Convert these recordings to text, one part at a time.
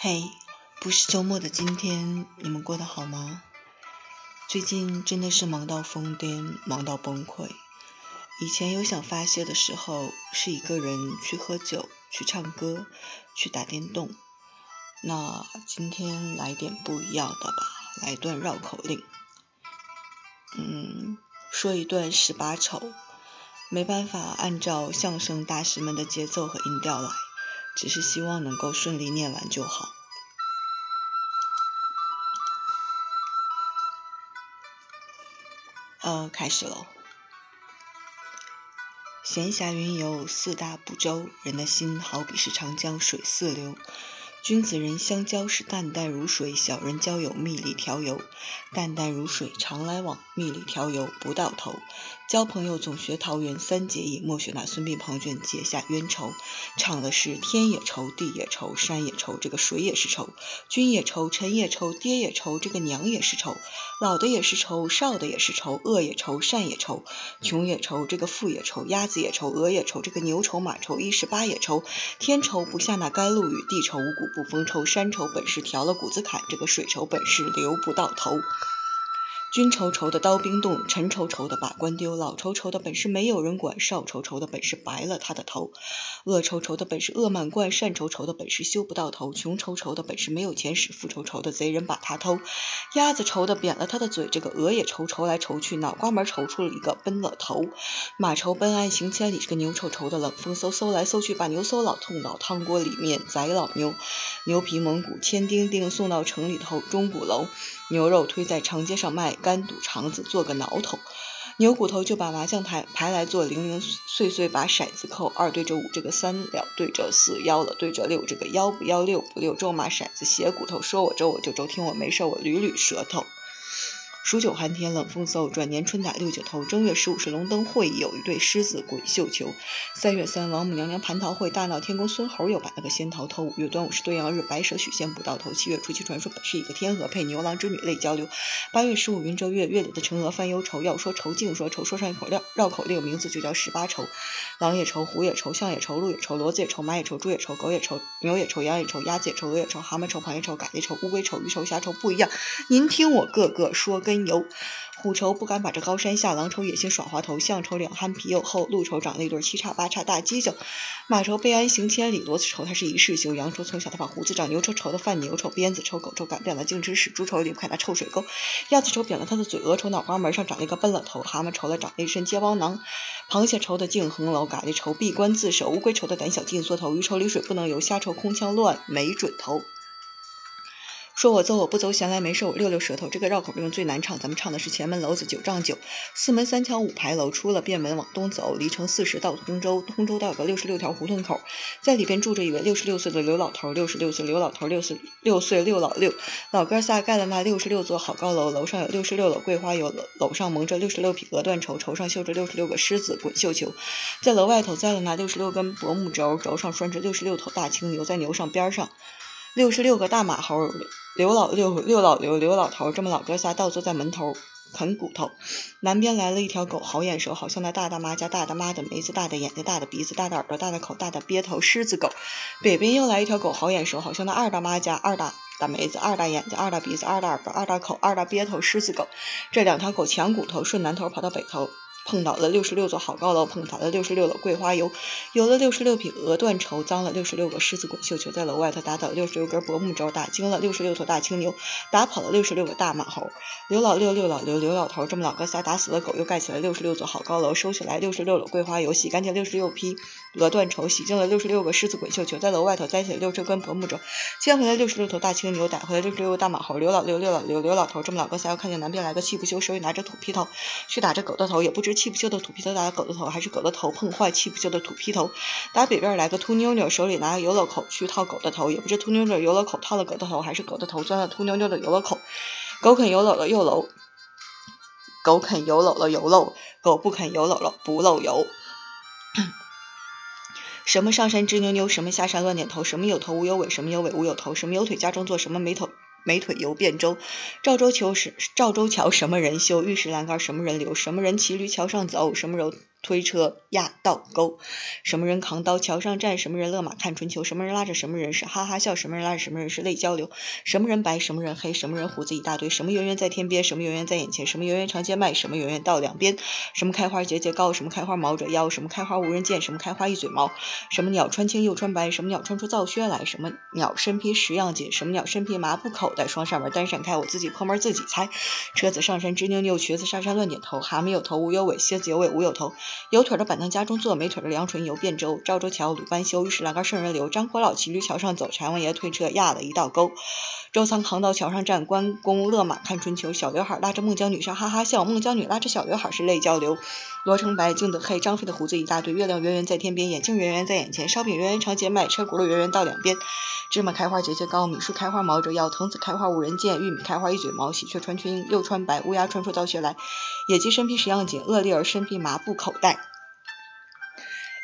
嘿，不是周末的今天，你们过得好吗？最近真的是忙到疯癫，忙到崩溃。以前有想发泄的时候，是一个人去喝酒、去唱歌、去打电动。那今天来点不一样的吧，来段绕口令。嗯，说一段十八丑，没办法按照相声大师们的节奏和音调来。只是希望能够顺利念完就好。呃，开始喽。闲暇云游四大部洲，人的心好比是长江水似流。君子人相交是淡淡如水，小人交友蜜里调油。淡淡如水常来往，蜜里调油不到头。交朋友总学桃园三结义，莫学那孙膑庞涓结下冤仇。唱的是天也愁，地也愁，山也愁，这个水也是愁。君也愁，臣也愁，爹也愁，这个娘也是愁。老的也是愁，少的也是愁，恶也愁，善也愁。穷也愁，这个富也愁，鸭子也愁，鹅也愁，这个牛愁，马愁，一十八也愁。天愁不下那甘露雨，地愁五谷。不丰愁，山愁本是调了谷子坎，这个水愁本是流不到头。君愁愁的刀兵动，臣愁愁的把官丢，老愁愁的本是没有人管，少愁愁的本是白了他的头，恶愁愁的本是恶满贯，善愁愁的本是修不到头，穷愁愁的本是没有钱使，富愁愁的贼人把他偷，鸭子愁的扁了他的嘴，这个鹅也愁，愁来愁去，脑瓜门愁出了一个奔了头，马愁奔岸行千里，这个牛愁愁的冷风嗖嗖来嗖去，把牛嗖老痛倒汤锅里面宰老牛，牛皮蒙古千丁丁送到城里头钟鼓楼，牛肉推在长街上卖。干肚肠子做个挠头，牛骨头就把麻将台牌来做零零碎碎把骰子扣，二对着五这个三了对着四，幺了对着六这个幺不幺六不六，咒骂骰子斜骨头，说我咒我就咒，听我没事我捋捋舌头。数九寒天冷风嗖，转年春打六九头。正月十五是龙灯会，有一对狮子滚绣球。三月三王母娘娘蟠桃会，大闹天宫孙猴又把那个仙桃偷。五月端午是对阳日，白蛇许仙不到头。七月初七传说本是一个天鹅配牛郎织女泪交流。八月十五云遮月，月里的嫦娥翻忧愁。要说愁净说愁，说上一口绕绕口令，名字就叫十八愁。狼也愁，虎也愁，象也愁，鹿也愁，骡子也愁，马也愁，猪也愁，狗也愁，牛也愁，羊也愁，鸭子也愁，鹅也愁，蛤蟆愁，螃蟹愁，蛤蜊愁，乌龟愁，鱼愁，虾愁，不一样。您听我个个说跟牛。虎愁不敢把这高山下，狼愁野心耍滑头，象愁两憨皮又厚，鹿愁长了一对七叉八叉大犄角，马愁备鞍行千里，骡子愁他是一世休，羊愁从小他把胡子长，牛愁愁的犯牛愁，鞭子愁狗愁赶扁了净吃屎，猪愁离不开那臭水沟，鸭子愁扁了他的嘴，鹅愁脑瓜门上长了一个笨了头，蛤蟆愁了长了一身结包囊，螃蟹愁的净横楼，蛤蜊愁闭关自守，乌龟愁的胆小劲缩头，鱼愁离水不能游，虾愁空腔乱没准头。说我走我不走，闲来没事我溜溜舌头。这个绕口令最难唱，咱们唱的是前门楼子九丈九，四门三墙五牌楼，出了便门往东走，离城四十到通州，通州道有个六十六条胡同口，在里边住着一位六十六岁的刘老头，六十六岁刘老头，六十六岁六老六，老哥仨盖了那六十六座好高楼，楼上有六十六篓桂花油，楼上蒙着六十六匹鹅缎绸，绸上绣着六十六个狮子滚绣球，在楼外头栽了那六十六根柏木轴，轴上拴着六十六头大青牛，在牛上边上。六十六个大马猴，刘老六六老刘刘老头，这么老哥仨倒坐在门头啃骨头。南边来了一条狗，好眼熟，好像那大大妈家大大妈的梅子，大的眼睛，大的鼻子，大的耳朵，大的口，大的鳖头，狮子狗。北边又来一条狗，好眼熟，好像那二大妈家二大大梅子，二大眼睛，二大鼻子，二大耳朵，二大口，二大鳖头，狮子狗。这两条狗抢骨头，顺南头跑到北头。碰倒了六十六座好高楼，碰倒了六十六篓桂花油，有了六十六匹鹅断绸，脏了六十六个狮子滚绣球，在楼外头打倒六十六根柏木轴，打惊了六十六头大青牛，打跑了六十六个大马猴。刘老六、六老刘、刘老头这么老个仨打死了狗，又盖起了六十六座好高楼，收起来六十六篓桂花油，洗干净六十六匹鹅断绸，洗净了六十六个狮子滚绣球，在楼外头栽起了六十根柏木轴，牵回来六十六头大青牛，逮回来六十六个大马猴。刘老六、六老刘、刘老头这么老个三又看见南边来个气不休，手里拿着土坯头，去打这狗的头，也不知气不休的土坯头。打狗的头还是狗的头碰坏，气不休的土坯头。打北边来个秃妞妞，手里拿个油篓口去套狗的头，也不知秃妞妞油篓口套了狗的头，还是狗的头钻了秃妞妞的油篓口。狗啃油篓了又漏，狗啃油篓了油漏，狗不啃油篓了不漏油。什么上山直扭扭，什么下山乱点头，什么有头无有尾，什么有尾无有头，什么有腿家中坐，什么没头。没腿游汴州，赵州桥是赵州桥什么人修？玉石栏杆什么人留？什么人骑驴桥上走？什么人推车压道沟，什么人扛刀桥上站，什么人勒马看春秋，什么人拉着什么人是哈哈笑，什么人拉着什么人是泪交流，什么人白，什么人黑，什么人胡子一大堆，什么圆圆在天边，什么圆圆在眼前，什么圆圆长街卖，什么圆圆到两边，什么开花节节高，什么开花毛着腰，什么开花无人见，什么开花一嘴毛，什么鸟穿青又穿白，什么鸟穿出皂靴来，什么鸟身披十样锦，什么鸟身披麻布口袋双扇门单扇开，我自己破门自己猜，车子上山吱扭扭，瘸子下山乱点头，蛤蟆有头无有尾，蝎子有尾无有头，有腿的板凳家中坐，没腿的梁纯游汴州。赵州桥鲁班修，玉石栏杆圣人流。张火老骑驴桥上走，柴王爷推车压了一道沟。周仓扛刀桥上站，关公勒马看春秋。小刘海拉着孟姜女上哈哈笑，孟姜女拉着小刘海是泪交流。罗成白，镜子黑，张飞的胡子一大堆。月亮圆圆在天边，眼镜圆圆在眼前。烧饼圆圆长街卖，车轱辘圆圆到两边。芝麻开花节节高，米树开花毛着腰。藤子开花无人见，玉米开花一嘴毛。喜鹊穿裙又穿白，乌鸦穿出道靴来。野鸡身披十样锦，恶粒儿身披麻布口袋。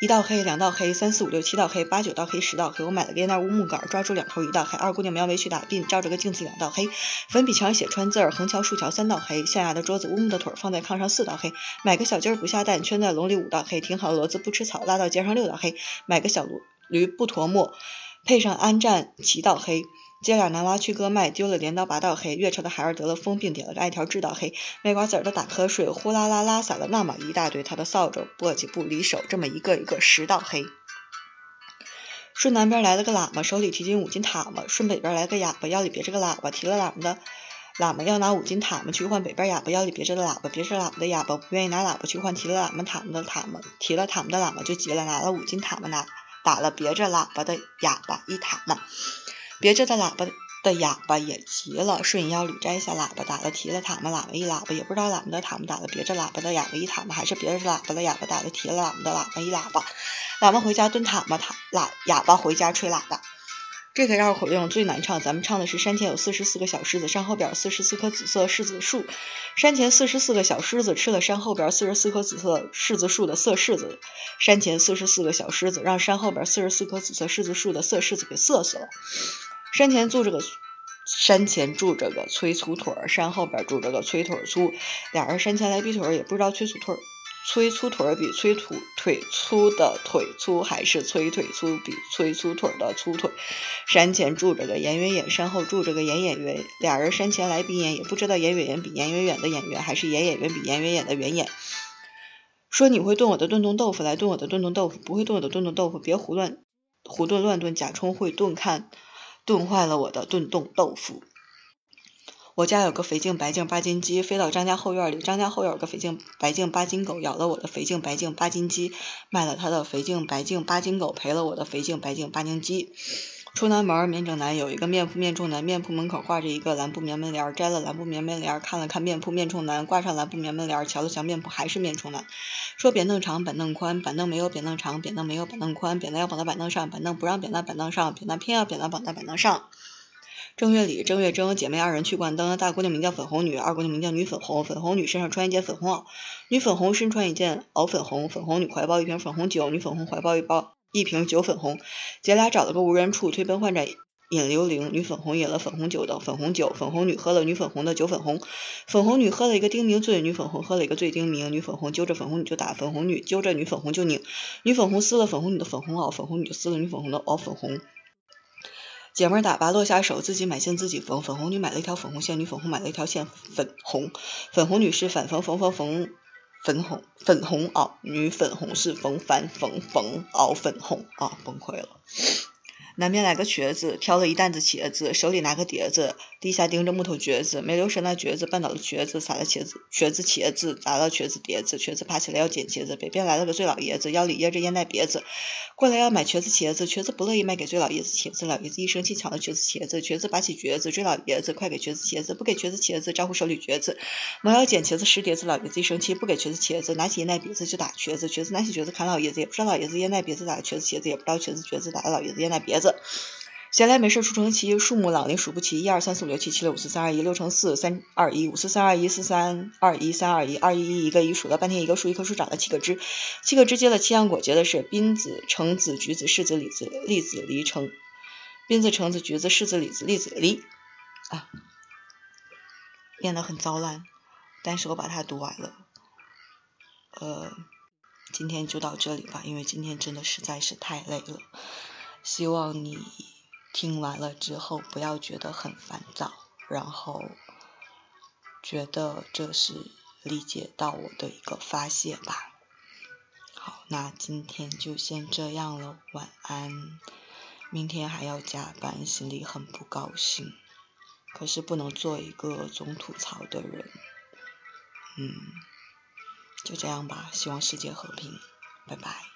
一道黑，两道黑，三四五六七道黑，八九道黑，十道黑。我买了个那乌木杆，抓住两头一道黑。二姑娘描眉去打鬓，照着个镜子两道黑。粉笔墙写川字儿，横桥竖桥三道黑。象牙的桌子，乌木的腿放在炕上四道黑。买个小鸡儿不下蛋，圈在笼里五道黑。挺好的骡子不吃草，拉到街上六道黑。买个小驴不驮磨，配上鞍战七道黑。接俩男娃去割麦，丢了镰刀八道黑。月朝的孩儿得了疯病，点了个艾条治道黑。卖瓜子儿的打瞌睡，呼啦啦拉撒了那么一大堆。他的扫帚簸箕不离手，这么一个一个十道黑。顺南边来了个喇嘛，手里提进五斤塔嘛。顺北边来个哑巴，腰里别着个喇叭，提了喇嘛的喇嘛要拿五斤塔嘛去换北边哑巴腰里别着的喇叭，别着喇叭的哑巴不愿意拿喇叭去换提了喇嘛塔嘛的塔嘛，提了塔嘛的喇嘛就急了，拿了五斤塔嘛拿打了别着喇叭的哑巴一塔嘛。别着的喇叭的哑巴也急了，顺腰里摘下喇叭，打了提了塔嘛，喇叭一喇叭，也不知道喇叭的塔嘛打了别着喇叭的哑巴一塔嘛，还是别着喇叭的哑巴打了提了喇叭的喇叭一喇叭。喇叭回家蹲塔嘛，塔喇哑巴回家吹喇叭。这个绕口令最难唱，咱们唱的是山前有四十四个小狮子，山后边四十四棵紫色柿子树。山前四十四个小狮子吃了山后边四十四棵紫色柿子树的涩柿子。山前四十四个小狮子让山后边四十四棵紫色柿子树的涩柿子给涩死了。山前住着个山前住着个催粗腿儿，山后边住着个催腿粗。俩人山前来比腿儿，也不知道催粗腿儿催粗腿儿比催土腿粗的腿粗，还是催腿粗比催粗腿的粗腿。山前住着个严远远，山后住着个严演员。俩人山前来比演，也不知道严远远比严远远的演员，还是严演员比严远远的远演。说你会炖我的炖冻豆腐，来炖我的炖冻豆腐；不会炖我的炖冻豆腐，别胡乱胡炖乱炖，假充会炖看。炖坏了我的炖冻豆腐。我家有个肥净白净八斤鸡，飞到张家后院里。张家后院有个肥净白净八斤狗，咬了我的肥净白净八斤鸡，卖了他的肥净白净八斤狗，赔了我的肥净白净八斤鸡。出南门面正南有一个面铺面冲南，面铺门口挂着一个蓝布棉门帘，摘了蓝布棉门帘，看了看面铺面冲南，挂上蓝布棉门帘，瞧了瞧面铺还是面冲南。说扁凳长，板凳宽，板凳没有扁凳长，扁凳没有板凳宽，扁担要绑在板凳上，板凳不让扁担板凳上，扁担偏要扁担绑在板凳上。正月里，正月正，姐妹二人去灌灯，大姑娘名叫粉红女，二姑娘名叫女粉红。粉红女身上穿一件粉红袄，女粉红身穿一件袄粉红。粉红女怀抱一瓶粉红酒，女粉红怀抱一包。一瓶酒粉红，姐俩找了个无人处，推奔换盏饮流灵。女粉红饮了粉红酒的粉红酒，粉红女喝了女粉红的酒粉红。粉红女喝了一个丁明醉，女粉红喝了一个醉丁明。女粉红揪着粉红女就打，粉红女揪着女粉红就拧。女粉红撕了粉红女的粉红袄，粉红女就撕了女粉红的袄粉红。姐妹打吧落下手，自己买线自己缝。粉红女买了一条粉红线，女粉红买了一条线粉红。粉红女是反缝缝缝缝。粉红粉红袄，女粉红是冯凡冯冯袄粉红啊，崩溃了。南边来个瘸子，挑了一担子茄子，手里拿个碟子，地下钉着木头橛子，没留神那橛子绊倒了瘸子，撒了茄子，瘸子茄子砸了瘸子碟子，瘸子爬起来要捡茄子。北边来了个醉老爷子，腰里掖着烟袋别子，过来要买瘸子茄子，瘸子不乐意卖给醉老爷子茄子，老爷子一生气抢了瘸子茄子，瘸子拔起橛子追老爷子，快给瘸子茄子，不给瘸子茄子，招呼手里橛子，忙要捡茄子拾碟子，老爷子一生气不给瘸子茄子，拿起烟袋别子就打瘸子，瘸子拿起橛子砍老爷子，也不知道老爷子烟袋别子打了瘸子茄子，也不知道瘸子橛子打了老爷子烟袋别子。闲来没事出成七，数目朗林数不齐，一二三四五六七，七六五四三二一，六乘四三二一，五四三二一，四三二一，三二一，二一一一个一，数了半天一个数，一棵树长了七个枝，七个枝结了七样果，结的是槟子、橙子、橘子、柿子、李子、栗子、梨、橙。槟子、橙子、橘子、柿子、李子、栗子、梨。啊，念得很糟烂，但是我把它读完了。呃，今天就到这里吧，因为今天真的实在是太累了。希望你听完了之后不要觉得很烦躁，然后觉得这是理解到我的一个发泄吧。好，那今天就先这样了，晚安。明天还要加班，心里很不高兴，可是不能做一个总吐槽的人。嗯，就这样吧，希望世界和平，拜拜。